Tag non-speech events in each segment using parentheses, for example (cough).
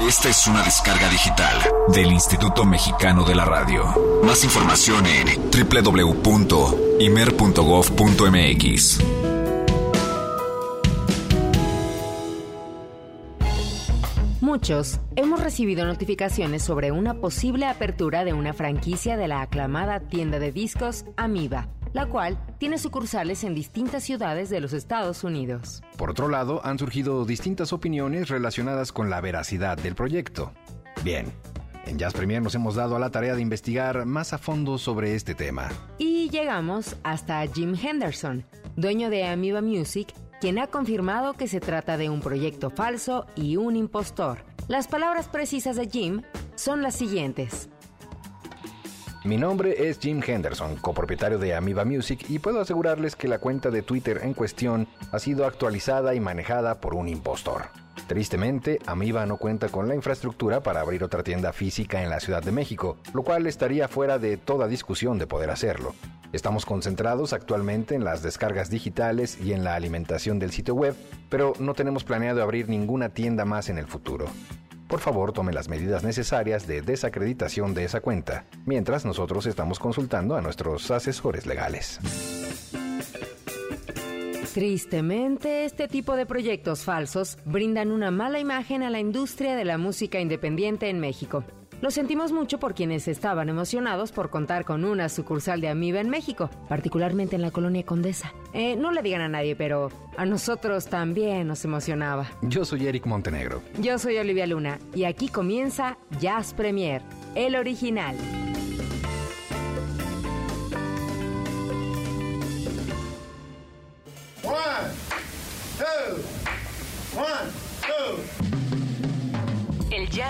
Esta es una descarga digital del Instituto Mexicano de la Radio. Más información en www.imer.gov.mx. Muchos hemos recibido notificaciones sobre una posible apertura de una franquicia de la aclamada tienda de discos Amiba, la cual tiene sucursales en distintas ciudades de los Estados Unidos. Por otro lado, han surgido distintas opiniones relacionadas con la veracidad del proyecto. Bien, en Jazz Premier nos hemos dado a la tarea de investigar más a fondo sobre este tema. Y llegamos hasta Jim Henderson, dueño de Amiba Music, quien ha confirmado que se trata de un proyecto falso y un impostor. Las palabras precisas de Jim son las siguientes. Mi nombre es Jim Henderson, copropietario de Amiba Music, y puedo asegurarles que la cuenta de Twitter en cuestión ha sido actualizada y manejada por un impostor. Tristemente, Amiba no cuenta con la infraestructura para abrir otra tienda física en la Ciudad de México, lo cual estaría fuera de toda discusión de poder hacerlo. Estamos concentrados actualmente en las descargas digitales y en la alimentación del sitio web, pero no tenemos planeado abrir ninguna tienda más en el futuro. Por favor, tome las medidas necesarias de desacreditación de esa cuenta, mientras nosotros estamos consultando a nuestros asesores legales. Tristemente, este tipo de proyectos falsos brindan una mala imagen a la industria de la música independiente en México. Lo sentimos mucho por quienes estaban emocionados por contar con una sucursal de Amiba en México, particularmente en la colonia Condesa. Eh, no le digan a nadie, pero a nosotros también nos emocionaba. Yo soy Eric Montenegro. Yo soy Olivia Luna y aquí comienza Jazz Premier, el original.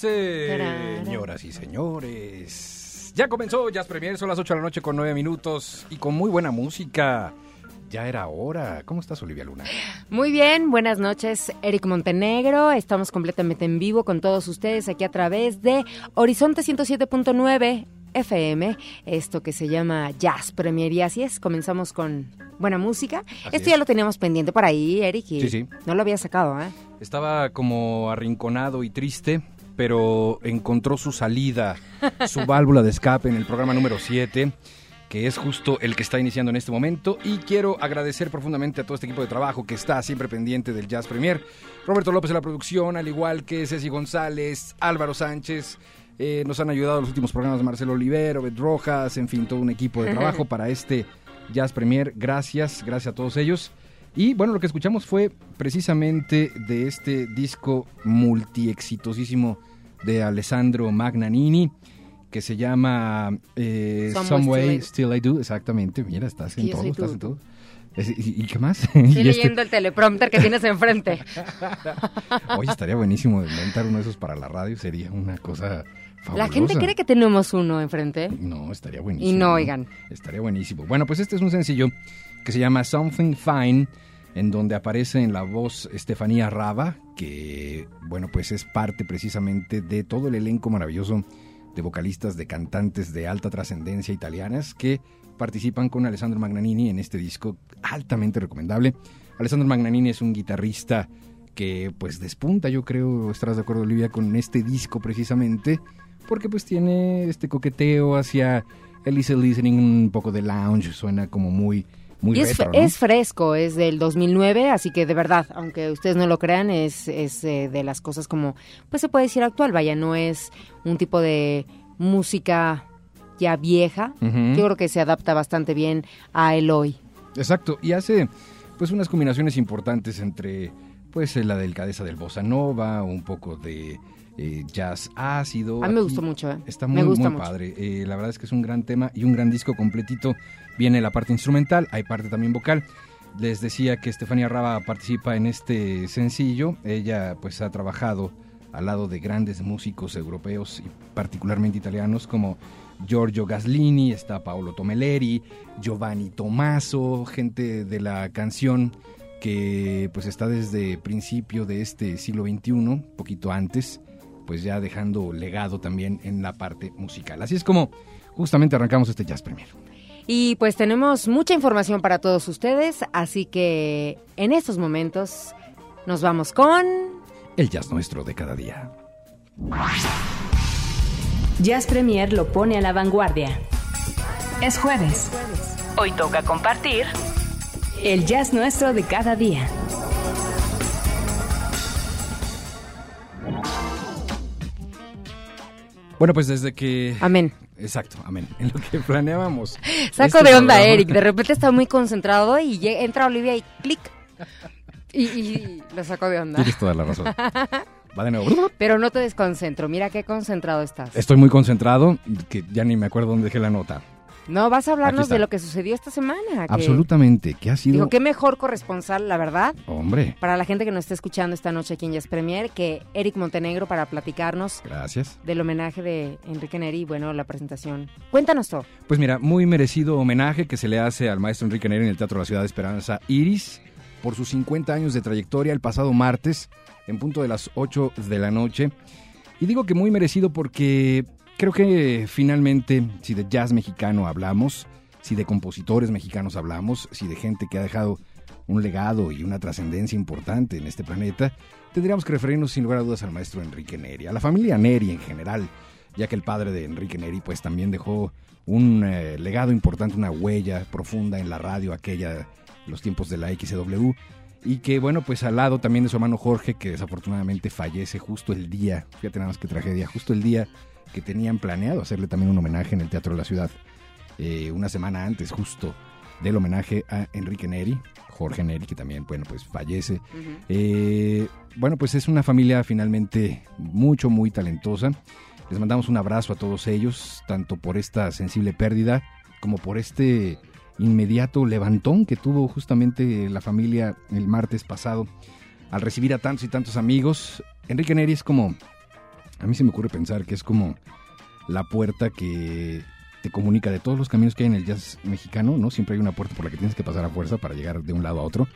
Señoras y señores, ya comenzó Jazz Premier, son las 8 de la noche con 9 minutos y con muy buena música. Ya era hora. ¿Cómo estás, Olivia Luna? Muy bien, buenas noches, Eric Montenegro. Estamos completamente en vivo con todos ustedes aquí a través de Horizonte 107.9 FM, esto que se llama Jazz Premier. Y así es, comenzamos con buena música. Así esto ya lo teníamos pendiente por ahí, Eric, y Sí, sí. no lo había sacado, ¿eh? Estaba como arrinconado y triste, pero encontró su salida, su válvula de escape en el programa número 7, que es justo el que está iniciando en este momento. Y quiero agradecer profundamente a todo este equipo de trabajo que está siempre pendiente del Jazz Premier. Roberto López en la producción, al igual que Ceci González, Álvaro Sánchez. eh, nos han ayudado los últimos programas Marcelo Olivero, Bet Rojas, en fin, todo un equipo de trabajo para este Jazz Premier. Gracias, gracias a todos ellos. Y bueno, lo que escuchamos fue precisamente de este disco multiexitosísimo de Alessandro Magnanini, que se llama eh, Some Some, Way Way Still I Do. Exactamente, mira, estás en todo, estás tú, en todo. ¿Y, qué más? Estoy (laughs) este- leyendo el teleprompter que tienes enfrente. (laughs) Oye, estaría buenísimo inventar uno de esos para la radio, sería una cosa fabulosa. La gente cree que tenemos uno enfrente. No, estaría buenísimo. Y no, oigan. Estaría buenísimo. Bueno, pues este es un sencillo que se llama Something Fine, en donde aparece en la voz Estefanía Rava, que, bueno, pues es parte precisamente de todo el elenco maravilloso de vocalistas, de cantantes de alta trascendencia italianas que participan con Alessandro Magnanini en este disco altamente recomendable. Alessandro Magnanini es un guitarrista que pues despunta, yo creo, estarás de acuerdo Olivia, con este disco precisamente, porque pues tiene este coqueteo hacia el listening, un poco de lounge, suena como muy, muy Y es, retro, ¿no? es fresco, es del 2009, así que de verdad, aunque ustedes no lo crean, es, es eh, de las cosas como, pues se puede decir actual, vaya, no es un tipo de música ya vieja. Yo creo que se adapta bastante bien a el hoy. Exacto, y hace pues unas combinaciones importantes entre pues la delicadeza del bossa nova, un poco de eh, jazz ácido. A mí me Aquí gustó mucho, ¿eh? Está Me muy, gusta muy mucho. padre. Eh, la verdad es que es un gran tema y un gran disco completito. Viene la parte instrumental, hay parte también vocal. Les decía que Estefanía Rava participa en este sencillo. Ella pues ha trabajado al lado de grandes músicos europeos y particularmente italianos como Giorgio Gaslini, está Paolo Tomelleri, Giovanni Tomaso, gente de la canción que pues está desde principio de este siglo XXI, poquito antes, pues ya dejando legado también en la parte musical. Así es como justamente arrancamos este Jazz Premier. Y pues tenemos mucha información para todos ustedes, así que en estos momentos nos vamos con... El jazz nuestro de cada día. Jazz Premier lo pone a la vanguardia. Es jueves. Hoy toca compartir el jazz nuestro de cada día. Bueno, pues desde que... Amén. Exacto, amén. (laughs) En lo que planeábamos. Saco este de onda, programa- Eric. De repente está muy concentrado y entra Olivia y clic. Y, y lo saco de onda. Tienes toda la razón. (laughs) Va de nuevo. (laughs) Pero no te desconcentro. Mira qué concentrado estás. Estoy muy concentrado, que ya ni me acuerdo dónde dejé la nota. No, vas a hablarnos de lo que sucedió esta semana. que- Absolutamente, que ha sido... Digo, qué mejor corresponsal, la verdad, Hombre, para la gente que nos está escuchando esta noche aquí en Jazz Premier, que Eric Montenegro para platicarnos gracias. del homenaje de Enrique Neri y, bueno, la presentación. Cuéntanos todo. Pues mira, muy merecido homenaje que se le hace al maestro Enrique Neri en el Teatro de la Ciudad de Esperanza Iris por sus 50 años de trayectoria el pasado martes en punto de las 8 de la noche. Y digo que muy merecido porque creo que finalmente si de jazz mexicano hablamos, si de compositores mexicanos hablamos, si de gente que ha dejado un legado y una trascendencia importante en este planeta, tendríamos que referirnos sin lugar a dudas al maestro Enrique Neri, a la familia Neri en general, ya que el padre de Enrique Neri pues también dejó un eh, legado importante, una huella profunda en la radio aquella, los tiempos de la XW, y que bueno, pues al lado también de su hermano Jorge, que desafortunadamente fallece justo el día, fíjate nada más que tragedia, justo el día que tenían planeado hacerle también un homenaje en el Teatro de la Ciudad, eh, una semana antes justo del homenaje a Enrique Neri, Jorge Neri, que también, bueno, pues fallece. Eh, bueno, pues es una familia finalmente mucho, muy talentosa. Les mandamos un abrazo a todos ellos, tanto por esta sensible pérdida como por este inmediato levantón que tuvo justamente la familia el martes pasado al recibir a tantos y tantos amigos. Enrique Neri es como A mí se me ocurre pensar que es como la puerta que te comunica de todos los caminos que hay en el jazz mexicano, ¿no? Siempre hay una puerta por la que tienes que pasar a fuerza para llegar de un lado a otro,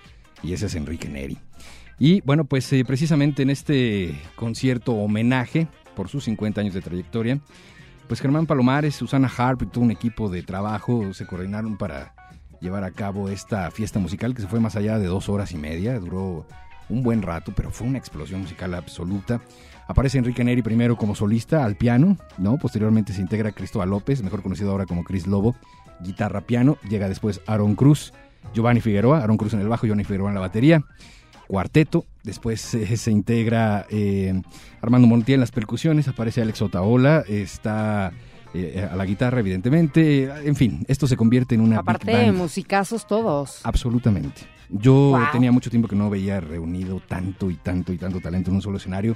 y ese es Enrique Neri. Y bueno, pues eh, precisamente en este concierto homenaje por sus 50 años de trayectoria, pues Germán Palomares, Susana Harp y todo un equipo de trabajo se coordinaron para llevar a cabo esta fiesta musical que se fue más allá de dos horas y media, duró un buen rato, pero fue una explosión musical absoluta. Aparece Enrique Neri primero como solista al piano, ¿no? Posteriormente se integra Cristóbal López, mejor conocido ahora como Chris Lobo, guitarra piano. Llega después Aaron Cruz, Giovanni Figueroa, Aaron Cruz en el bajo, Giovanni Figueroa en la batería. Cuarteto, después (laughs) eh, se integra eh, Armando Montiel en las percusiones, aparece Alex Otaola, está eh, a la guitarra, evidentemente. En fin, esto se convierte en una. Aparte, big band. musicazos todos. Absolutamente. Yo Wow. tenía mucho tiempo que no veía reunido tanto y tanto y tanto talento en un solo escenario.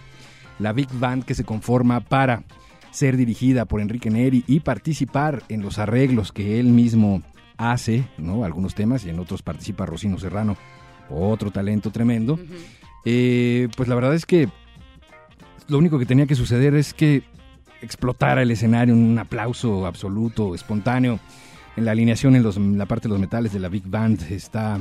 La Big Band que se conforma para ser dirigida por Enrique Neri y participar en los arreglos que él mismo hace, ¿no? Algunos temas y en otros participa Rocino Serrano, otro talento tremendo. Eh, pues la verdad es que lo único que tenía que suceder es que explotara el escenario en un aplauso absoluto, espontáneo. En la alineación, en, los- en la parte de los metales de la Big Band, está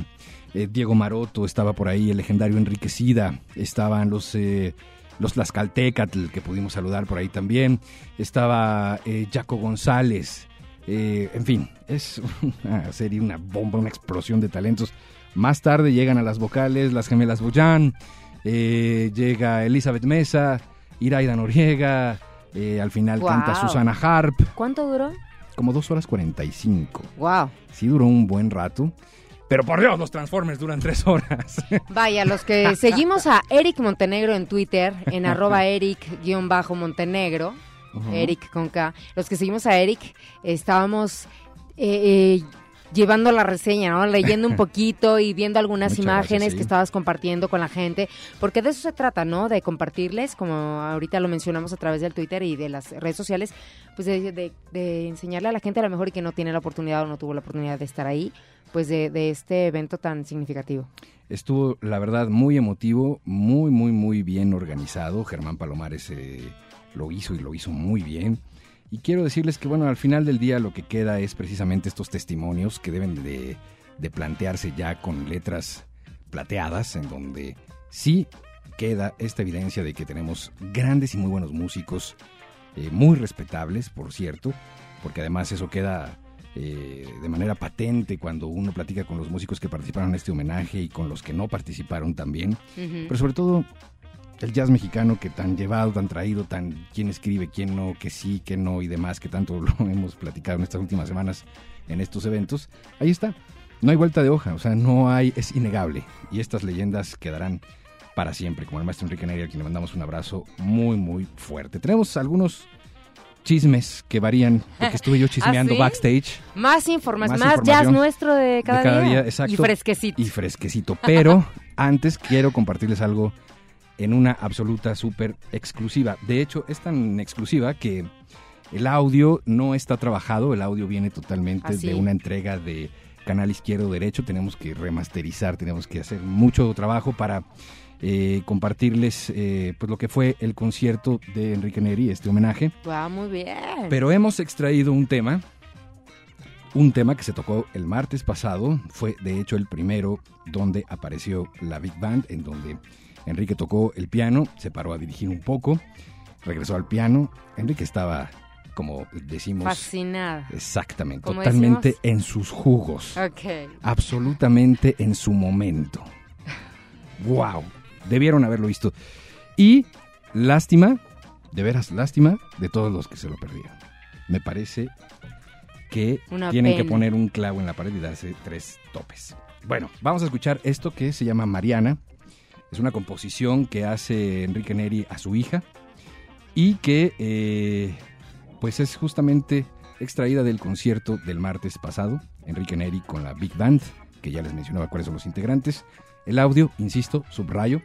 eh, Diego Maroto, estaba por ahí el legendario Enrique Sida, estaban los, eh, los Tlaxcaltecatl, que pudimos saludar por ahí también, estaba eh, Jaco González, eh, en fin, es (laughs) una serie, una bomba, una explosión de talentos. Más tarde llegan a las vocales las gemelas Boyan, eh, llega Elizabeth Mesa, Iraida Noriega, eh, al final Guau. canta Susana Harp, ¿Cuánto duró? como dos horas 45. Wow. Sí duró un buen rato. Pero por Dios, los Transformers duran tres horas. (laughs) Vaya, los que seguimos a Eric Montenegro en Twitter, en (laughs) arroba Eric-Montenegro, Eric con K, los que seguimos a Eric, estábamos eh, eh, llevando la reseña, ¿no? Leyendo un (laughs) poquito y viendo algunas Muchas imágenes gracias, sí. que estabas compartiendo con la gente, porque de eso se trata, ¿no? De compartirles, como ahorita lo mencionamos a través del Twitter y de las redes sociales, pues de, de- de enseñarle a la gente a lo mejor y que no tiene la oportunidad o no tuvo la oportunidad de estar ahí, pues de, de este evento tan significativo. Estuvo, la verdad, muy emotivo, muy, muy, muy bien organizado. Germán Palomares eh, lo hizo y lo hizo muy bien. Y quiero decirles que, bueno, al final del día lo que queda es precisamente estos testimonios que deben de, de plantearse ya con letras plateadas, en donde sí queda esta evidencia de que tenemos grandes y muy buenos músicos, eh, muy respetables, por cierto, porque además eso queda eh, de manera patente cuando uno platica con los músicos que participaron en este homenaje y con los que no participaron también. Pero sobre todo el jazz mexicano que tan llevado, tan traído, tan quién escribe, quién no, que sí, que no y demás, que tanto (laughs) lo hemos platicado en estas últimas semanas en estos eventos, ahí está. No hay vuelta de hoja, o sea, no hay, es innegable. Y estas leyendas quedarán para siempre, como el maestro Enrique Neri, a quien le mandamos un abrazo muy, muy fuerte. Tenemos algunos chismes que varían, porque estuve yo (laughs) chismeando sí? backstage. Más información, Más más, jazz nuestro de cada, de cada día. día, exacto. Y fresquecito. Y fresquecito. Pero (laughs) antes quiero compartirles algo en una absoluta súper exclusiva. De hecho, es tan exclusiva que el audio no está trabajado, el audio viene totalmente ¿Ah, de una entrega de canal izquierdo derecho. Tenemos que remasterizar, tenemos que hacer mucho trabajo para eh, compartirles eh, pues lo que fue el concierto de Enrique Neri, este homenaje. Wow, muy bien. Pero hemos extraído un tema, un tema que se tocó el martes pasado, fue de hecho el primero donde apareció la Big Band, en donde Enrique tocó el piano, se paró a dirigir un poco, regresó al piano, Enrique estaba, como decimos, Fascinada. exactamente, totalmente decimos. en sus jugos, Ok. absolutamente en su momento. ¡Wow! Debieron haberlo visto. Y lástima, de veras lástima, de todos los que se lo perdieron. Me parece que Una tienen que poner un clavo en la pared y darse tres topes. Bueno, vamos a escuchar esto que se llama Mariana. Es una composición que hace Enrique Neri a su hija y que eh, pues es justamente extraída del concierto del martes pasado, Enrique Neri con la Big Band, que ya les mencionaba cuáles son los integrantes. El audio, insisto, subrayo,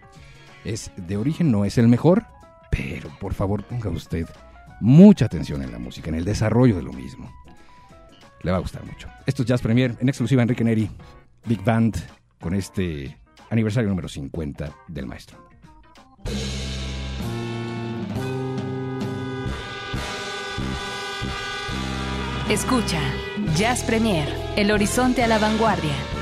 es de origen, no es el mejor, pero por favor ponga usted mucha atención en la música, en el desarrollo de lo mismo. Le va a gustar mucho. Esto es Jazz Premier, en exclusiva Enrique Neri, Big Band, con este aniversario número 50 del maestro. Escucha, Jazz Premier, El Horizonte a la Vanguardia.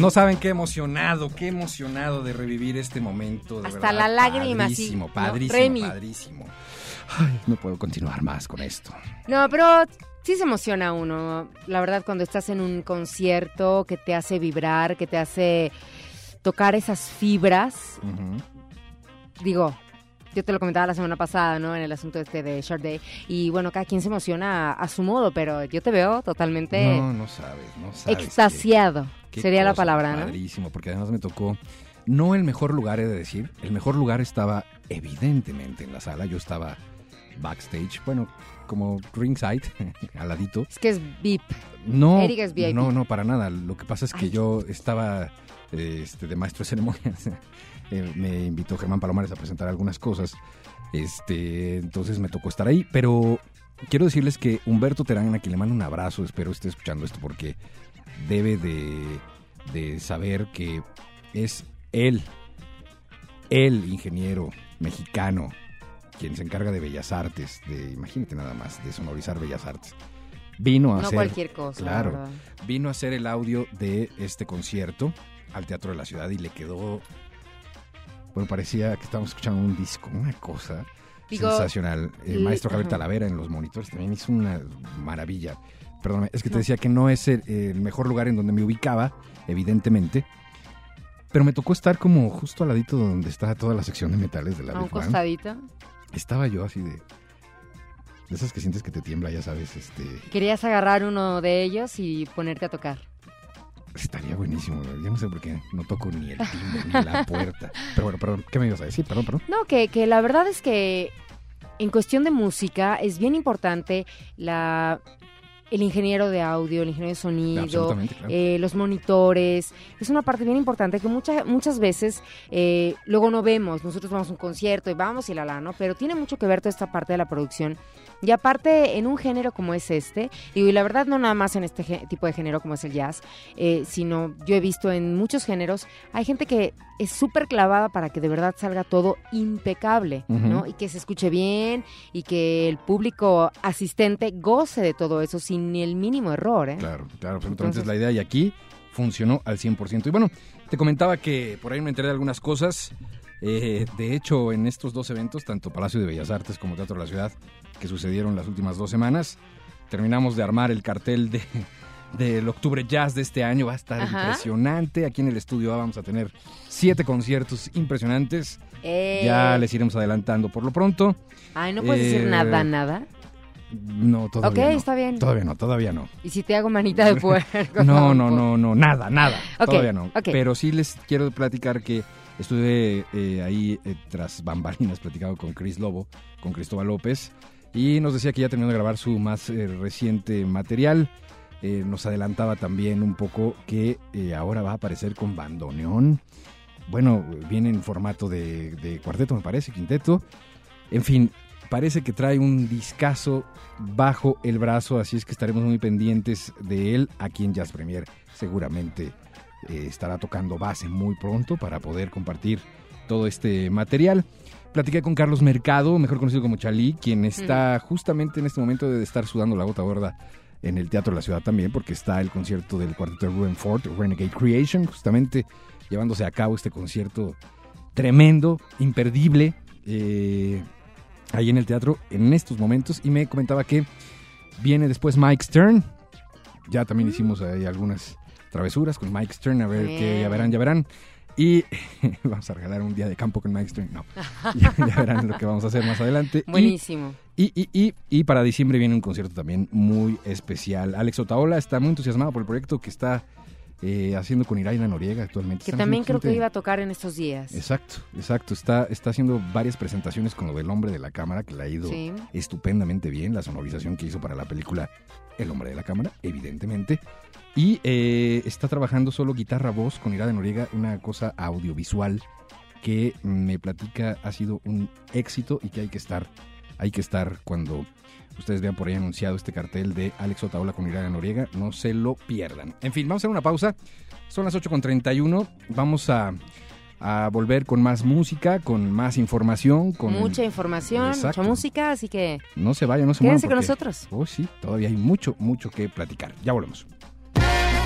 No saben qué emocionado, qué emocionado de revivir este momento. De Hasta verdad, la lágrima, sí. Padrísimo, No, padrísimo, Remy. padrísimo. Ay, no puedo continuar más con esto. No, pero sí se emociona uno. La verdad, cuando estás en un concierto que te hace vibrar, que te hace tocar esas fibras. Digo, yo te lo comentaba la semana pasada, ¿no? En el asunto este de Short Day. Y bueno, cada quien se emociona a, a su modo, pero yo te veo totalmente No, no sabes, no sabes. extasiado. Qué Sería la palabra, porque además me tocó, no el mejor lugar, he de decir, el mejor lugar estaba evidentemente en la sala, yo estaba backstage, bueno, como ringside, (laughs) al ladito. Es que es VIP. No, Eric es VIP. no, no, para nada. Lo que pasa es que Ay. yo estaba este, de maestro de ceremonias. (laughs) Eh, me invitó Germán Palomares a presentar algunas cosas. Este, entonces me tocó estar ahí. Pero quiero decirles que Humberto Terán, a quien le mando un abrazo, espero esté escuchando esto porque debe de, de saber que es él, el ingeniero mexicano, quien se encarga de Bellas Artes, de, imagínate nada más, de sonorizar Bellas Artes. Vino a No hacer cualquier cosa. la Claro. vino a hacer el audio de este concierto al Teatro de la Ciudad y le quedó, bueno, parecía que estábamos escuchando un disco, una cosa Digo, sensacional. El maestro Javier. Talavera en los monitores también hizo una maravilla. Perdóname, es que te decía que no es el, el mejor lugar en donde me ubicaba, evidentemente, pero me tocó estar como justo al ladito donde está toda la sección de metales de la A un costadito. Estaba yo así de... De esas que sientes que te tiembla, ya sabes, este... Querías agarrar uno de ellos y ponerte a tocar. Estaría buenísimo, yo no sé por qué no toco ni el timbre ni la puerta. Pero bueno, perdón, ¿qué me ibas a decir? Perdón, perdón. No, que, que la verdad es que en cuestión de música es bien importante la el ingeniero de audio, el ingeniero de sonido, claro. eh, los monitores. Es una parte bien importante que mucha- muchas veces eh, luego no vemos. Nosotros vamos a un concierto y vamos y la la, ¿no? Pero tiene mucho que ver toda esta parte de la producción. Y aparte, en un género como es este, digo, y la verdad no nada más en este tipo de género como es el jazz, eh, sino yo he visto en muchos géneros, hay gente que es súper clavada para que de verdad salga todo impecable. ¿no? Y que se escuche bien y que el público asistente goce de todo eso sin ni el mínimo error, ¿eh? Claro, claro, absolutamente Entonces- es la idea y aquí funcionó al 100%. Y bueno, te comentaba que por ahí me enteré de algunas cosas. Eh, de hecho, en estos dos eventos, tanto Palacio de Bellas Artes como Teatro de la Ciudad, que sucedieron las últimas dos semanas, terminamos de armar el cartel de del Octubre Jazz de este año. Va a estar Ajá. impresionante. Aquí en el estudio A vamos a tener siete conciertos impresionantes. Eh, Ya les iremos adelantando por lo pronto. Ay, no puedes Eh, decir nada, nada. No, todavía Ok, no. está bien. Todavía no, todavía no. Y si te hago manita de puerco. (laughs) No, no, no, no, nada, nada. Ok, Todavía no. ok. Pero sí les quiero platicar que estuve eh, ahí eh, tras bambalinas platicando con Chris Lobo, con Cristóbal López, Y nos decía que ya terminó de grabar su más eh, reciente material. Eh, nos adelantaba también un poco que eh, ahora va a aparecer con bandoneón. Bueno, viene en formato de, cuarteto, me parece, quinteto. En fin, parece que trae un discazo bajo el brazo, así es que estaremos muy pendientes de él aquí en Jazz Premier. Seguramente estará tocando base muy pronto para poder compartir todo este material. Platiqué con Carlos Mercado, mejor conocido como Chalí, quien está justamente en este momento de estar sudando la gota gorda en el Teatro de la Ciudad también, porque está el concierto del cuarteto de Ruben Ford, Renegade Creation, justamente llevándose a cabo este concierto tremendo, imperdible, eh, ahí en el teatro en estos momentos. Y me comentaba que viene después Mike Stern. Ya también hicimos ahí algunas travesuras con Mike Stern, a ver qué, ya verán, ya verán. Y (laughs) vamos a regalar un día de campo con Mike. No, (laughs) ya, ya verán lo que vamos a hacer más adelante. Buenísimo. y, y, y, y para diciembre viene un concierto también muy especial. Alex Otaola está muy entusiasmado por el proyecto que está eh, haciendo con Iraida Noriega actualmente. Que Están también creo que bastante- iba a tocar en estos días. Exacto, exacto. Está, está haciendo varias presentaciones con lo del hombre de la cámara, que le ha ido Sí. estupendamente bien. La sonorización que hizo para la película El hombre de la cámara, evidentemente. Y eh, está trabajando solo guitarra-voz con Iraida Noriega, una cosa audiovisual que me platica ha sido un éxito y que hay que estar, hay que estar cuando ustedes vean por ahí anunciado este cartel de Alex Otaola con Iraida Noriega, no se lo pierdan. En fin, vamos a hacer una pausa. Son las 8.31, vamos a, a volver con más música, con más información, con... Mucha información, Exacto. mucha música, así que No se vayan, no se muevan. quédense con nosotros. Oh, sí, todavía hay mucho, mucho que platicar. Ya volvemos.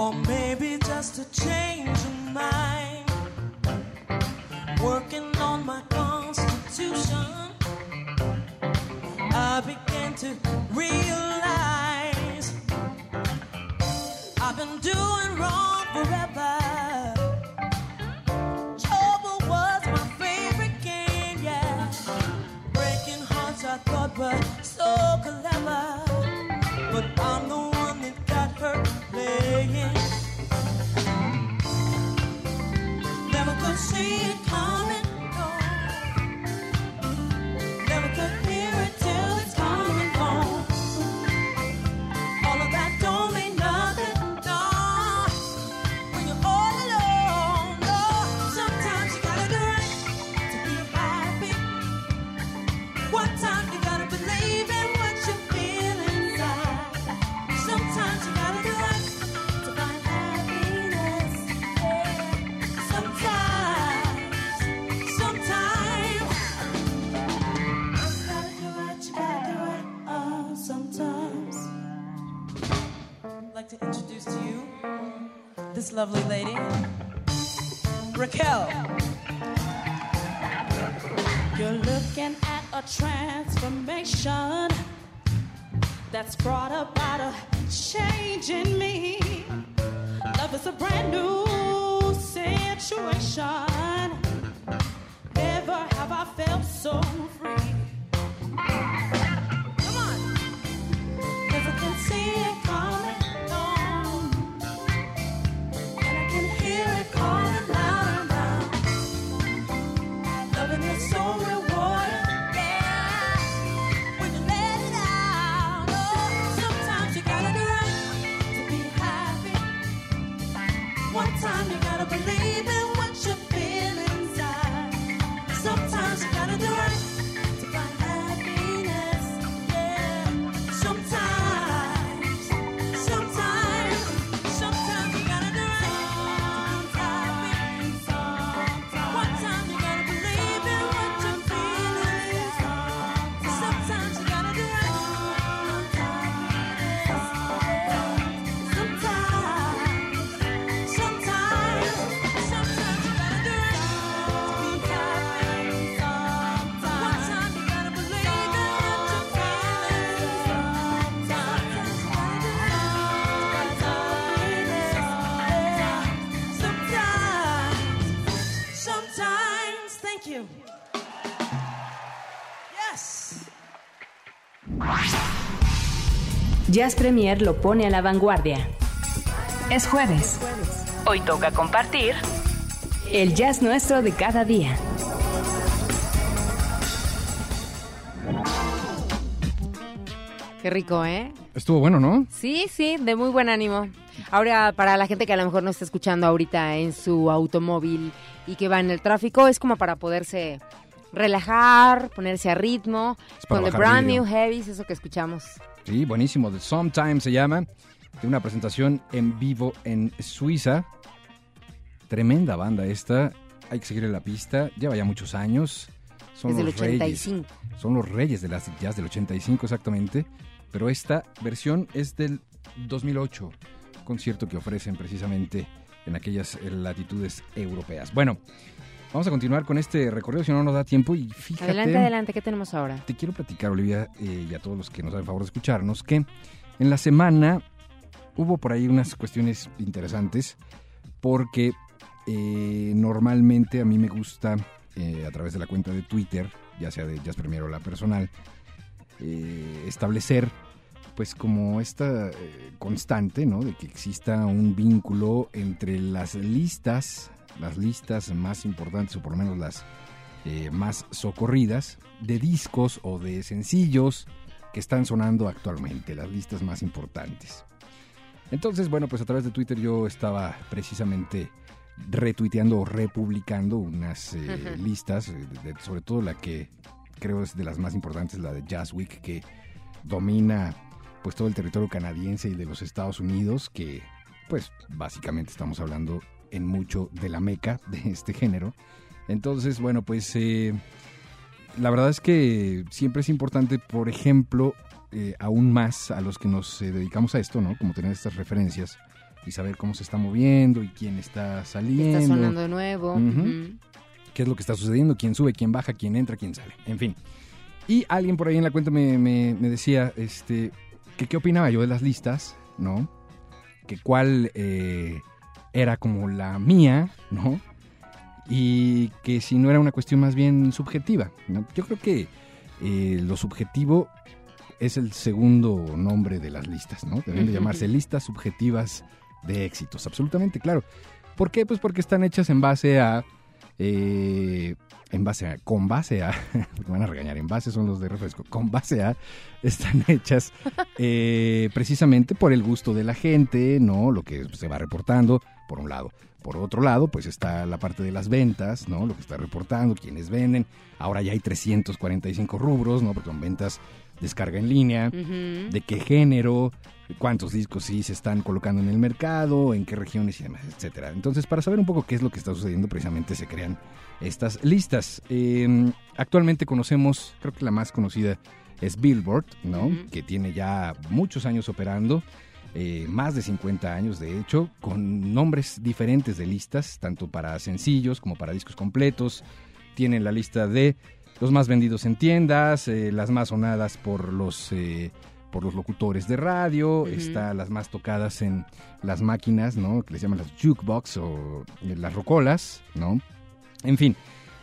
Or maybe just a change a transformation that's brought about a change in me. Love is a brand new situation. Never have I felt so free. Jazz Premier lo pone a la vanguardia. Es jueves. Hoy toca compartir el jazz nuestro de cada día. Qué rico, ¿eh? Estuvo bueno, ¿no? Sí, sí, de muy buen ánimo. Ahora, para la gente que a lo mejor no está escuchando ahorita en su automóvil y que va en el tráfico, es como para poderse relajar, ponerse a ritmo, con The Brand. New Heavies, eso que escuchamos. Sí, buenísimo. The Sometimes se llama. De una presentación en vivo en Suiza. Tremenda banda esta. Hay que seguirle la pista. Lleva ya muchos años. Son Desde el los reyes. 85. Son los reyes de las jazz del 85 exactamente. Pero esta versión es del 2008. Concierto que ofrecen precisamente en aquellas latitudes europeas. Bueno, vamos a continuar con este recorrido si no nos da tiempo. Y fíjate Adelante, adelante, ¿qué tenemos ahora? te quiero platicar, Olivia, eh, y a todos los que nos hacen favor de escucharnos, que en la semana hubo por ahí unas cuestiones interesantes, porque eh, normalmente a mí me gusta, eh, a través de la cuenta de Twitter, ya sea de Jazz Premier o la personal, eh, establecer pues como esta eh, constante, ¿no? De que exista un vínculo entre las listas, las listas más importantes o por lo menos las eh, más socorridas de discos o de sencillos que están sonando actualmente, las listas más importantes. Entonces, bueno, pues a través de Twitter yo estaba precisamente retuiteando o republicando unas eh, listas, eh, de- de- sobre todo la que creo es de las más importantes, la de Jazz Week, que domina pues todo el territorio canadiense y de los Estados Unidos, que pues básicamente estamos hablando en mucho de la meca de este género. Entonces, bueno, pues eh, la verdad es que siempre es importante, por ejemplo, eh, aún más a los que nos eh, dedicamos a esto, ¿no? Como tener estas referencias y saber cómo se está moviendo y quién está saliendo Está sonando de nuevo. Qué es lo que está sucediendo, quién sube, quién baja, quién entra, quién sale, en fin. Y alguien por ahí en la cuenta me, me- me decía este, que qué opinaba yo de las listas, ¿no? Que cuál eh, era como la mía, ¿no? Y que si no era una cuestión más bien subjetiva, ¿no? Yo creo que eh, lo subjetivo es el segundo nombre de las listas, ¿no? Deben de llamarse listas subjetivas de éxitos, absolutamente claro. ¿Por qué? Pues porque están hechas en base a eh, en base a, con base a, (laughs) me van a regañar, en base son los de refresco, con base a, están (laughs) hechas eh, precisamente por el gusto de la gente, ¿no? Lo que se va reportando, por un lado. Por otro lado, pues está la parte de las ventas, ¿no? Lo que está reportando, quienes venden. Ahora ya hay 345 rubros, ¿no? Porque son ventas, descarga en línea, de qué género, cuántos discos sí se están colocando en el mercado, en qué regiones y demás, etcétera. Entonces, para saber un poco qué es lo que está sucediendo, precisamente se crean estas listas. Eh, actualmente conocemos, creo que la más conocida es Billboard, ¿no? Que tiene ya muchos años operando. Eh, más de 50 años de hecho, con nombres diferentes de listas, tanto para sencillos como para discos completos. Tienen la lista de los más vendidos en tiendas, eh, las más sonadas por los eh, por los locutores de radio, está las más tocadas en las máquinas, ¿no? Que les llaman las jukebox o las rocolas, ¿no? En fin,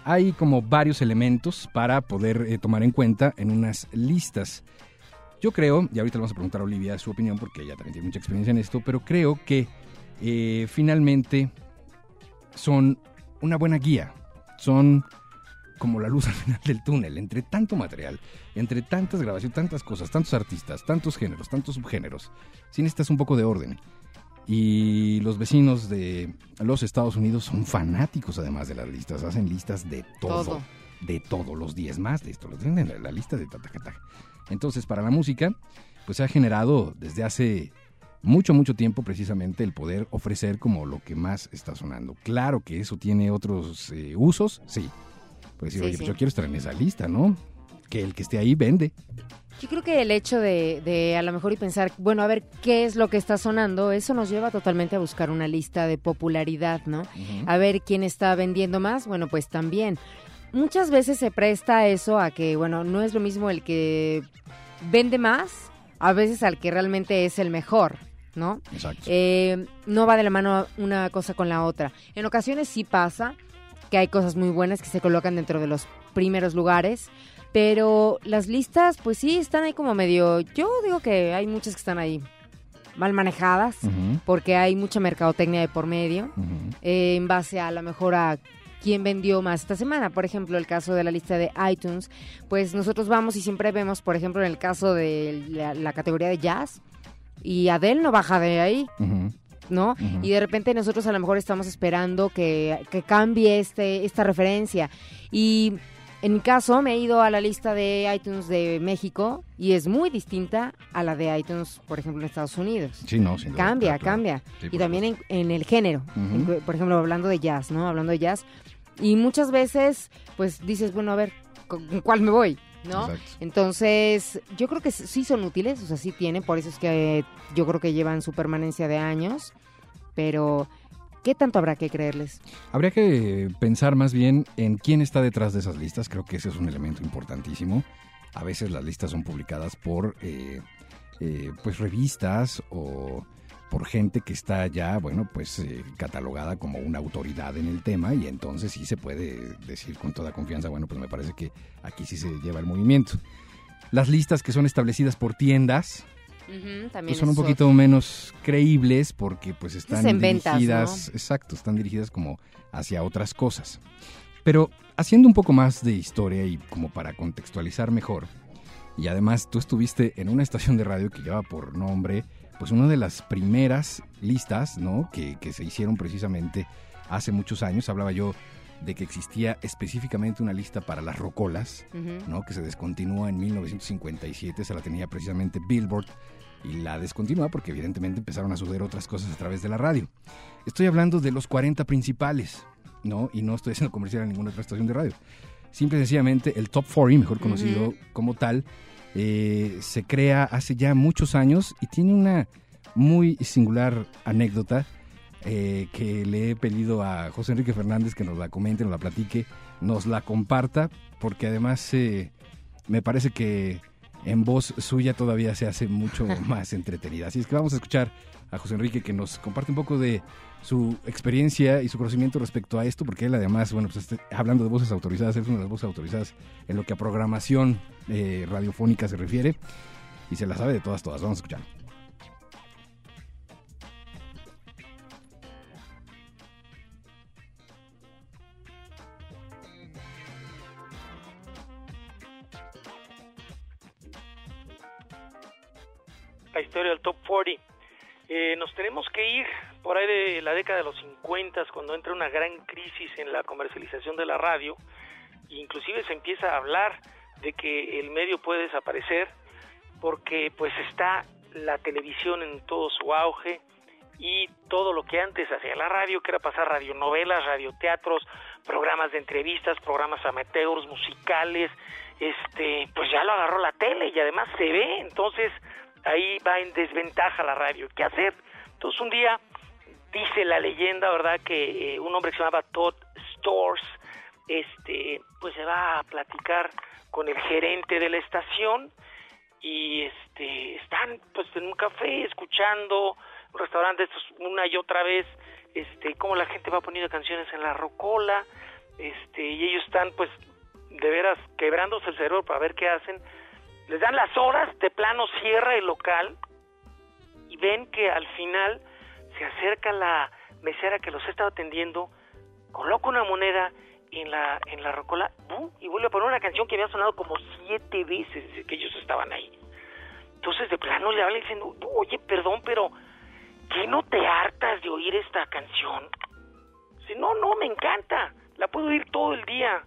hay como varios elementos para poder tomar en cuenta en unas listas. Yo creo, y ahorita le vamos a preguntar a Olivia su opinión porque ella también tiene mucha experiencia en esto, pero creo que eh, finalmente son una buena guía, son como la luz al final del túnel, entre tanto material, entre tantas grabaciones, tantas cosas, tantos artistas, tantos géneros, tantos subgéneros, sí necesitas un poco de orden. Y los vecinos de los Estados Unidos son fanáticos además de las listas, hacen listas de todo, Todo. de todo, los 10 más de esto, los tienen en la, la lista de tatacata. Entonces, para la música, pues se ha generado desde hace mucho, mucho tiempo precisamente el poder ofrecer como lo que más está sonando. Claro que eso tiene otros eh, usos, sí. Pues decir, Sí, oye, pues sí. yo quiero estar en esa lista, ¿no? Que el que esté ahí vende. Yo creo que el hecho de, de a lo mejor y pensar, bueno, a ver qué es lo que está sonando, eso nos lleva totalmente a buscar una lista de popularidad, ¿no? A ver quién está vendiendo más, bueno, pues también. Muchas veces se presta eso a que, bueno, no es lo mismo el que vende más, a veces al que realmente es el mejor, ¿no? Exacto. Eh, no va de la mano una cosa con la otra. En ocasiones sí pasa que hay cosas muy buenas que se colocan dentro de los primeros lugares. Pero las listas, pues sí, están ahí como medio... Yo digo que hay muchas que están ahí mal manejadas, porque hay mucha mercadotecnia de por medio, eh, en base a lo mejor a quién vendió más esta semana. Por ejemplo, el caso de la lista de iTunes, pues nosotros vamos y siempre vemos, por ejemplo, en el caso de la, la categoría de jazz, y Adele no baja de ahí. ¿no? Y de repente nosotros a lo mejor estamos esperando que, que cambie este, esta referencia. Y en mi caso me he ido a la lista de iTunes de México y es muy distinta a la de iTunes, por ejemplo, en Estados Unidos. Sí, no, sin duda, Cambia, claro, cambia. Sí, y también en, en el género. En- por ejemplo, hablando de jazz, ¿no? Hablando de jazz. Y muchas veces, pues dices, bueno, a ver, ¿con cuál me voy? ¿No? Exacto. Entonces, yo creo que sí son útiles, o sea, sí tienen, por eso es que yo creo que llevan su permanencia de años, pero ¿qué tanto habrá que creerles? Habría que pensar más bien en quién está detrás de esas listas. Creo que ese es un elemento importantísimo. A veces las listas son publicadas por eh, eh, pues revistas o por gente que está ya, bueno, pues eh, catalogada como una autoridad en el tema y entonces sí se puede decir con toda confianza, bueno, pues me parece que aquí sí se lleva el movimiento. Las listas que son establecidas por tiendas, también pues son un poquito menos creíbles porque pues están ventas, dirigidas, exacto, están dirigidas como hacia otras cosas. Pero haciendo un poco más de historia y como para contextualizar mejor, y además tú estuviste en una estación de radio que lleva por nombre, pues una de las primeras listas, ¿no? Que, que se hicieron precisamente hace muchos años. Hablaba yo de que existía específicamente una lista para las rocolas. ¿no? que se descontinúa en 1957, se la tenía precisamente Billboard y la descontinúa porque evidentemente empezaron a suceder otras cosas a través de la radio. Estoy hablando de los 40 principales, ¿no? Y no estoy haciendo comercial en ninguna otra estación de radio. Simple y sencillamente el Top 40, mejor conocido como tal, eh, se crea hace ya muchos años y tiene una muy singular anécdota eh, que le he pedido a José Enrique Fernández que nos la comente, nos la platique, nos la comparta, porque además eh, me parece que en voz suya todavía se hace mucho (laughs) más entretenida. Así es que vamos a escuchar a José Enrique que nos comparte un poco de su experiencia y su conocimiento respecto a esto, porque él además, bueno, pues este- hablando de voces autorizadas, él es una de las voces autorizadas en lo que a programación eh, radiofónica se refiere y se la sabe de todas, todas. Vamos a escuchar. La historia del Top 40. Eh, nos tenemos que ir por ahí de la década de los 50, cuando entra una gran crisis en la comercialización de la radio, e inclusive se empieza a hablar de que el medio puede desaparecer porque pues está la televisión en todo su auge y todo lo que antes hacía la radio, que era pasar radionovelas, radioteatros, programas de entrevistas, programas amateurs, musicales, este, pues ya lo agarró la tele y además se ve, entonces ahí va en desventaja la radio. ¿Qué hacer? Entonces un día dice la leyenda, ¿verdad? Que eh, un hombre que se llamaba Todd Stores, este, pues se va a platicar con el gerente de la estación y este están pues en un café escuchando un restaurante una y otra vez este cómo la gente va poniendo canciones en la rocola este y ellos están pues de veras quebrándose el cerebro para ver qué hacen les dan las horas de plano cierra el local y ven que al final se acerca la mesera que los estaba atendiendo coloca una moneda en la en la rocola y vuelve a poner una canción que había sonado como siete veces desde que ellos estaban ahí entonces de plano le habla diciendo oye perdón pero ¿qué no te hartas de oír esta canción? Dice, no, no, me encanta, la puedo oír todo el día.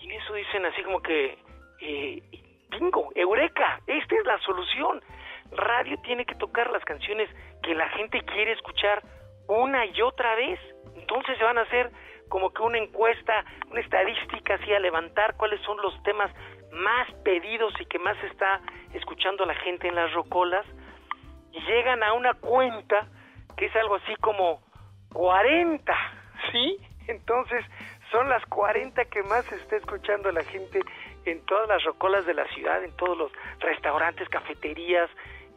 Y eso dicen así como que, eh, bingo, eureka, esta es la solución. Radio tiene que tocar las canciones que la gente quiere escuchar una y otra vez. Entonces se van a hacer como que una encuesta, una estadística así a levantar cuáles son los temas más pedidos y que más está escuchando la gente en las rocolas y llegan a una cuenta que es algo así como 40, ¿sí? Entonces son las 40 que más está escuchando la gente en todas las rocolas de la ciudad, en todos los restaurantes, cafeterías,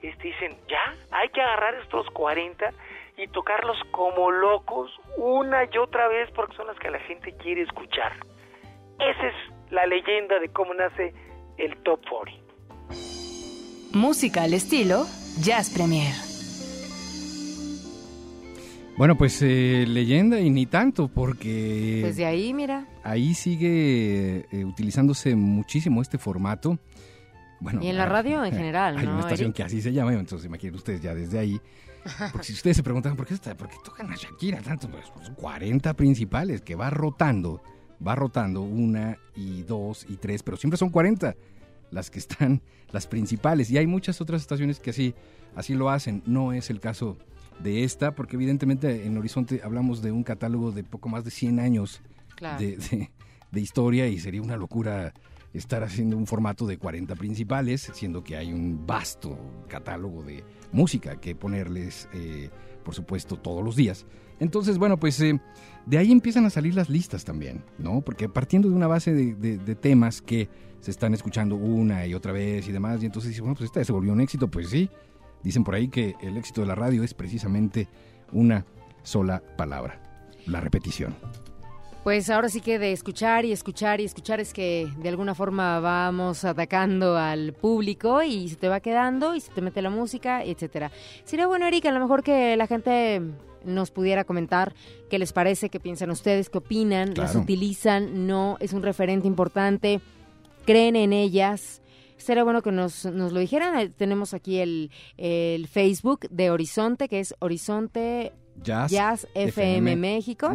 este, dicen, ya, hay que agarrar estos 40 y tocarlos como locos una y otra vez porque son las que la gente quiere escuchar. Esa es la leyenda de cómo nace el Top 40. Música al estilo Jazz Premier. Bueno, pues eh, leyenda y ni tanto, porque Desde ahí, mira. ahí sigue eh, utilizándose muchísimo este formato. Bueno, Y en la radio en (laughs) general, Hay ¿no, una estación Eric? que así se llama, entonces imaginen ustedes ya desde ahí. Porque si ustedes se preguntan, ¿por qué, está, por qué tocan a Shakira tanto? Pues pues, 40 principales que va rotando, va rotando una y dos y tres, pero siempre son 40 las que están, las principales. Y hay muchas otras estaciones que así, así lo hacen. No es el caso de esta, porque evidentemente en Horizonte hablamos de un catálogo de poco más de 100 años Claro. de, de- de historia y sería una locura estar haciendo un formato de 40 principales, siendo que hay un vasto catálogo de música que ponerles, eh, por supuesto, todos los días. Entonces, bueno, pues eh, de ahí empiezan a salir las listas también, ¿no? Porque partiendo de una base de, de- de temas que se están escuchando una y otra vez y demás, y entonces dice, bueno, pues esta se volvió un éxito, pues sí. Dicen por ahí que el éxito de la radio es precisamente una sola palabra, la repetición. Pues ahora sí que de escuchar y escuchar y escuchar es que de alguna forma vamos atacando al público y se te va quedando y se te mete la música, etcétera. Sería bueno, Erika, a lo mejor que la gente nos pudiera comentar qué les parece, qué piensan ustedes, qué opinan, las utilizan, no, es un referente importante, creen en ellas. Sería bueno que nos, nos lo dijeran. Eh, Tenemos aquí el, el Facebook de Horizonte, que es Horizonte Jazz, Jazz FM, México.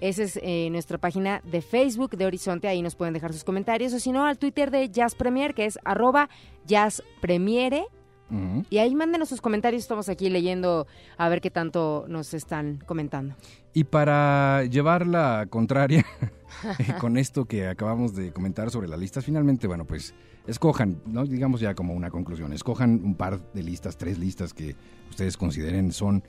Esa es eh, nuestra página de Facebook de Horizonte. Ahí nos pueden dejar sus comentarios. O si no, al Twitter de Jazz Premier, que es arroba Jazz Premiere. Y ahí mándenos sus comentarios. Estamos aquí leyendo a ver qué tanto nos están comentando. Y para llevar la contraria (laughs) con esto que acabamos de comentar sobre las listas, finalmente, bueno, pues escojan, ¿no? digamos ya como una conclusión, escojan un par de listas, tres listas que ustedes consideren son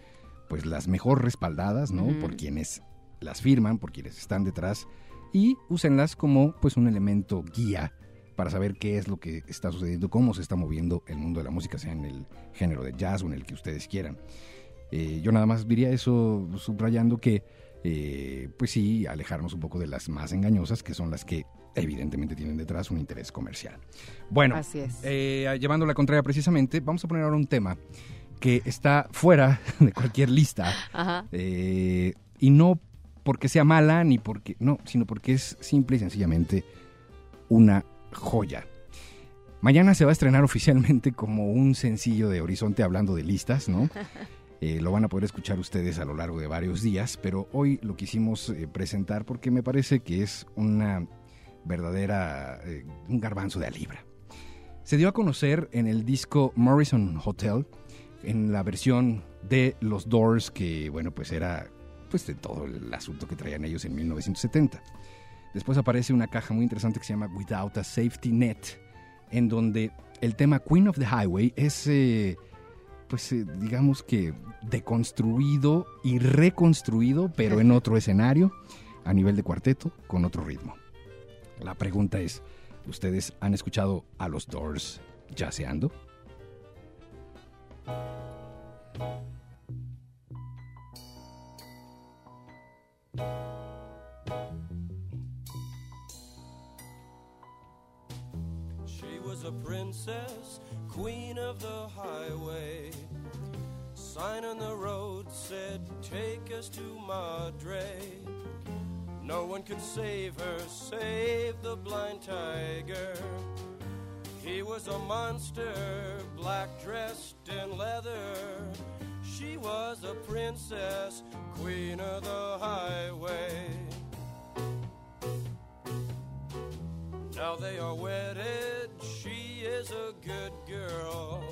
pues las mejor respaldadas, ¿no? Por quienes las firman, por quienes están detrás y úsenlas como pues un elemento guía para saber qué es lo que está sucediendo, cómo se está moviendo el mundo de la música, sea en el género de jazz o en el que ustedes quieran. Eh, yo nada más diría eso subrayando que, eh, pues sí, alejarnos un poco de las más engañosas, que son las que evidentemente tienen detrás un interés comercial. Bueno, Así es. eh, llevando la contraria precisamente, vamos a poner ahora un tema que está fuera (laughs) de cualquier lista, Ajá. eh, y no porque sea mala, ni porque, no, sino porque es simple y sencillamente una joya. Mañana se va a estrenar oficialmente como un sencillo de Horizonte hablando de listas, ¿no? (laughs) Eh, lo van a poder escuchar ustedes a lo largo de varios días, pero hoy lo quisimos eh, presentar porque me parece que es una verdadera, eh, un garbanzo de a libra. Se dio a conocer en el disco Morrison Hotel, en la versión de los Doors, que bueno, pues era pues de todo el asunto que traían ellos en 1970. Después aparece una caja muy interesante que se llama Without a Safety Net, en donde el tema Queen of the Highway es, eh, pues eh, digamos que deconstruido y reconstruido, pero en otro escenario, a nivel de cuarteto, con otro ritmo. La pregunta es, ¿ustedes han escuchado a los Doors jazzeando? She was a princess, queen of the highway. Sign on the road said, Take us to Madre. No one could save her, save the blind tiger. He was a monster, black dressed in leather. She was a princess, queen of the highway. Now they are wedded, she is a good girl.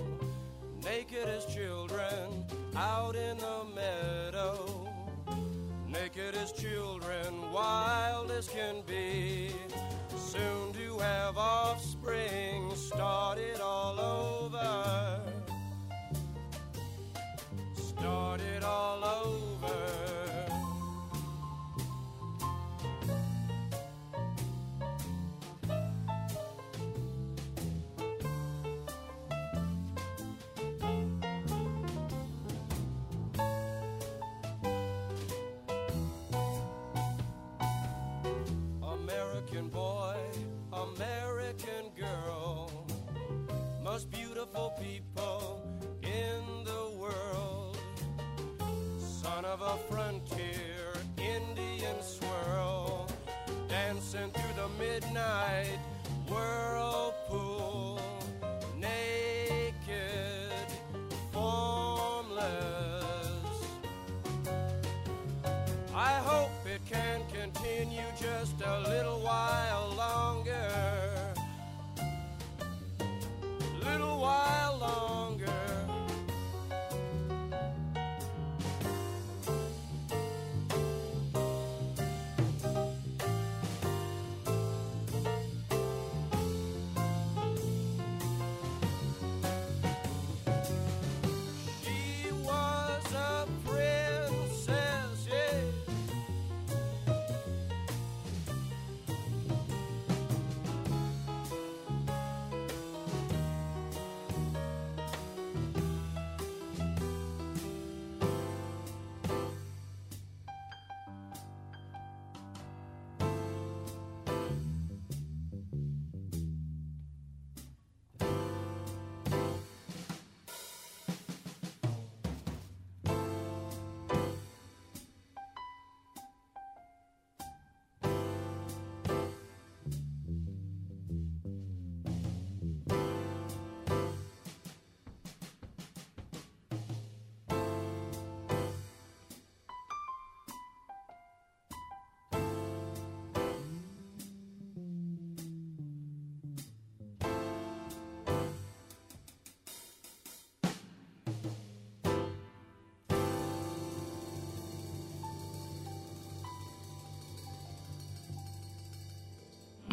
Naked as children out in the meadow. Naked as children, wild as can be. Soon to have offspring, start it all over. Start it all over. Most beautiful people in the world. Son of a frontier Indian swirl, dancing through the midnight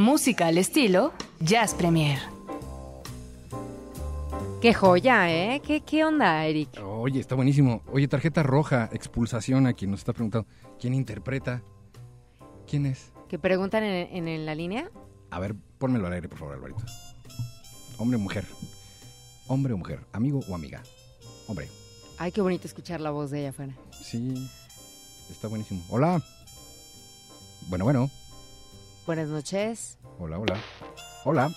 Música al estilo Jazz Premier. Qué joya, ¿eh? ¿Qué, qué onda, Eric? Oye, está buenísimo. Oye, tarjeta roja, expulsación a quien nos está preguntando. ¿Quién interpreta? ¿Quién es? ¿Que preguntan en, en- en la línea? A ver, pónmelo al aire, por favor, Alvarito. Hombre o mujer. Hombre o mujer. Amigo o amiga. Hombre. Ay, qué bonito escuchar la voz de ella afuera. Sí. Está buenísimo. Hola. Bueno, bueno. Buenas noches. Hola, hola. Hola.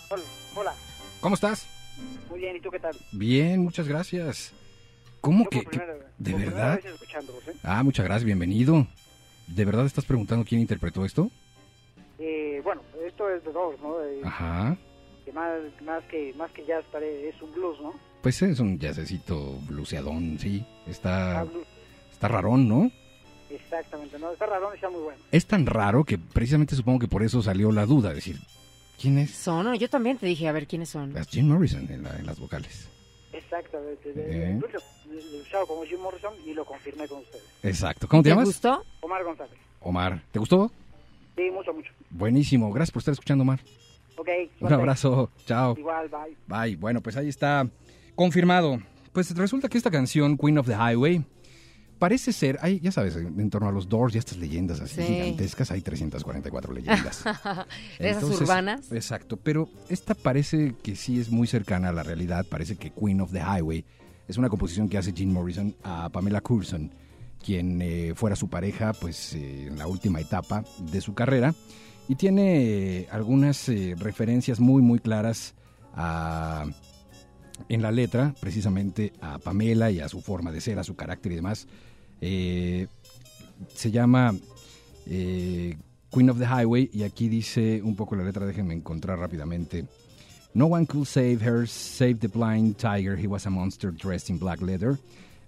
Hola. ¿Cómo estás? Muy bien, ¿y tú qué tal? Bien, muchas gracias. ¿Cómo Yo que? por primera- que- ¿De por verdad? vez ¿eh? Ah, muchas gracias, bienvenido. ¿De verdad estás preguntando quién interpretó esto? Eh, bueno, esto es de dos, ¿no? Eh, Ajá. que más, más que más que jazz pare- es un blues, ¿no? Pues es un jazzecito bluseadón, sí. Está, Ah, blues. está rarón, ¿no? Exactamente, ¿no? Está raro está muy bueno. Es tan raro que precisamente supongo que por eso salió la duda. Es decir, ¿quién es? Son, yo también te dije, a ver, ¿quiénes son? Es Jim Morrison en, la- en las vocales. Exactamente. De, Eh. lo he usado como Jim Morrison y lo confirmé con ustedes. Exacto. ¿Cómo te, llamas? gustó? Omar González. Omar. ¿Te gustó? Sí, mucho, mucho. Buenísimo. Gracias por estar escuchando, Omar. Ok. Un suerte. abrazo. Chao. Igual, bye. Bye. Bueno, pues ahí está confirmado. Pues resulta que esta canción, Queen of the Highway, parece ser, hay, ya sabes, en, torno a los Doors y estas leyendas así Sí. gigantescas, hay 344 leyendas. (laughs) Esas urbanas. Exacto, pero esta parece que sí es muy cercana a la realidad. Parece que Queen of the Highway es una composición que hace Jim Morrison a Pamela Curson, quien eh, fuera su pareja pues eh, en la última etapa de su carrera. Y tiene eh, algunas eh, referencias muy, muy claras a, en la letra, precisamente a Pamela y a su forma de ser, a su carácter y demás. Eh, se llama eh, Queen of the Highway y aquí dice un poco la letra, déjenme encontrar rápidamente. No one could save her, save the blind tiger, he was a monster dressed in black leather,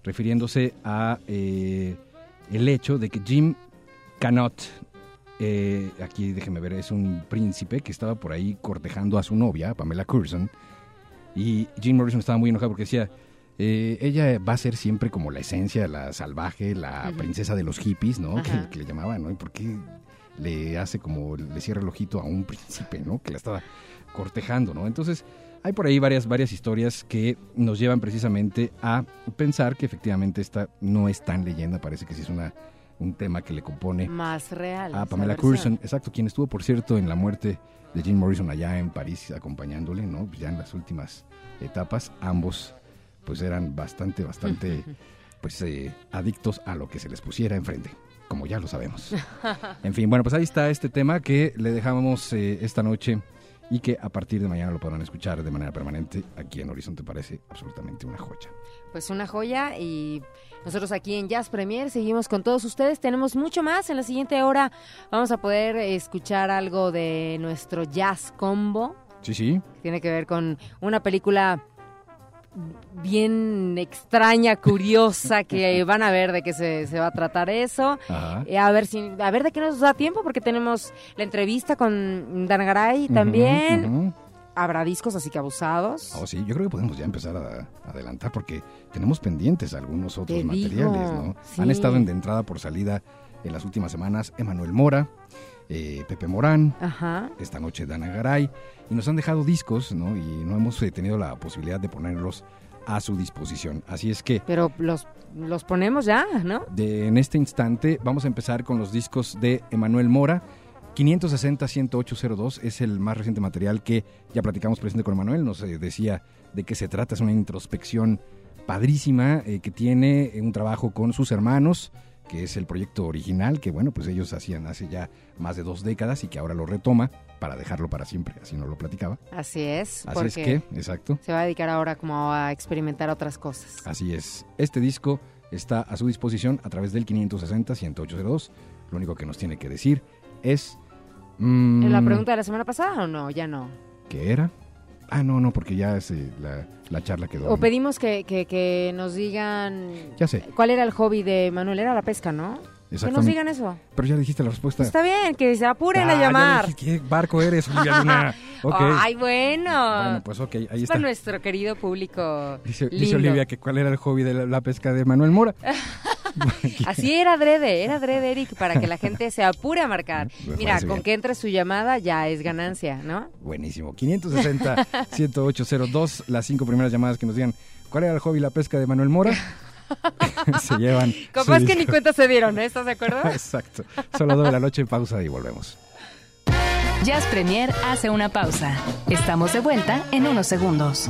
refiriéndose a eh, el hecho de que Jim cannot, aquí déjenme ver, es un príncipe que estaba por ahí cortejando a su novia, Pamela Curson, y Jim Morrison estaba muy enojado porque decía, eh, ella va a ser siempre como la esencia, la salvaje, la princesa de los hippies, ¿no? Que, le llamaban, ¿no? ¿Y por qué le hace como, le cierra el ojito a un (laughs) príncipe, ¿no? Que la estaba cortejando, ¿no? Entonces, hay por ahí varias, varias historias que nos llevan precisamente a pensar que efectivamente esta no es tan leyenda, parece que sí es una, un tema que le compone Más real. a Pamela. Curson, exacto, quien estuvo, por cierto, en la muerte de Jim Morrison allá en París acompañándole, ¿no? Ya en las últimas etapas, ambos pues eran bastante, bastante (laughs) pues eh, adictos a lo que se les pusiera enfrente, como ya lo sabemos. (laughs) En fin, bueno, pues ahí está este tema que le dejamos eh, esta noche y que a partir de mañana lo podrán escuchar de manera permanente aquí en Horizonte parece absolutamente una joya. Pues una joya y nosotros aquí en Jazz Premier seguimos con todos ustedes. Tenemos mucho más. En la siguiente hora vamos a poder escuchar algo de nuestro Jazz Combo. Sí, sí. Tiene que ver con una película bien extraña, curiosa, que (laughs) van a ver de qué se, se va a tratar eso. Eh, a ver si, a ver de qué nos da tiempo, porque tenemos la entrevista con Dan Garay también. Habrá discos así que abusados. Oh, sí, yo creo que podemos ya empezar a, a adelantar porque tenemos pendientes algunos otros Te materiales, digo, ¿no? sí. Han estado en de entrada por salida en las últimas semanas Emanuel Mora, eh, Pepe Morán, Ajá. esta noche Dana Garay, y nos han dejado discos, ¿no? Y no hemos eh, tenido la posibilidad de ponerlos a su disposición. Así es que Pero los, los ponemos ya, ¿no? de, en este instante vamos a empezar con los discos de Emanuel Mora. 560-10802 es el más reciente material que ya platicamos presente con Emanuel. Nos eh, decía de qué se trata. Es una introspección padrísima eh, que tiene un trabajo con sus hermanos, que es el proyecto original que, bueno, pues ellos hacían hace ya más de dos décadas y que ahora lo retoma para dejarlo para siempre. Así nos lo platicaba. Así es. Así es que, exacto. se va a dedicar ahora como a experimentar otras cosas. Así es. Este disco está a su disposición a través del 560-10802. Lo único que nos tiene que decir es... mm, ¿En la pregunta de la semana pasada o no? Ya no. ¿Qué era? Ah, no, no, porque ya es, eh, la, la charla quedó... O pedimos que, que, que nos digan Ya sé, cuál era el hobby de Manuel. Era la pesca, ¿no? Que nos digan eso. Pero ya dijiste la respuesta. Está bien, que se apuren Ah, a llamar. dije, ¿Qué barco eres, Olivia Luna? (laughs) Ok. Ay, bueno. Bueno, pues ok, ahí es está. para nuestro querido público. Dice. Olivia que cuál era el hobby de la, la pesca de Manuel Mora. (laughs) (laughs) Así era adrede, era adrede, Eric, para que la gente se apure a marcar. Me Mira, con bien. que entre su llamada ya es ganancia, ¿no? Buenísimo. 560-10802, las cinco primeras llamadas que nos digan cuál era el hobby la pesca de Manuel Mora. (laughs) se llevan. Capaz que ni cuenta se dieron, ¿eh? ¿Estás de acuerdo? (laughs) Exacto. 2 de la noche, pausa y volvemos. Jazz Premier hace una pausa. Estamos de vuelta en unos segundos.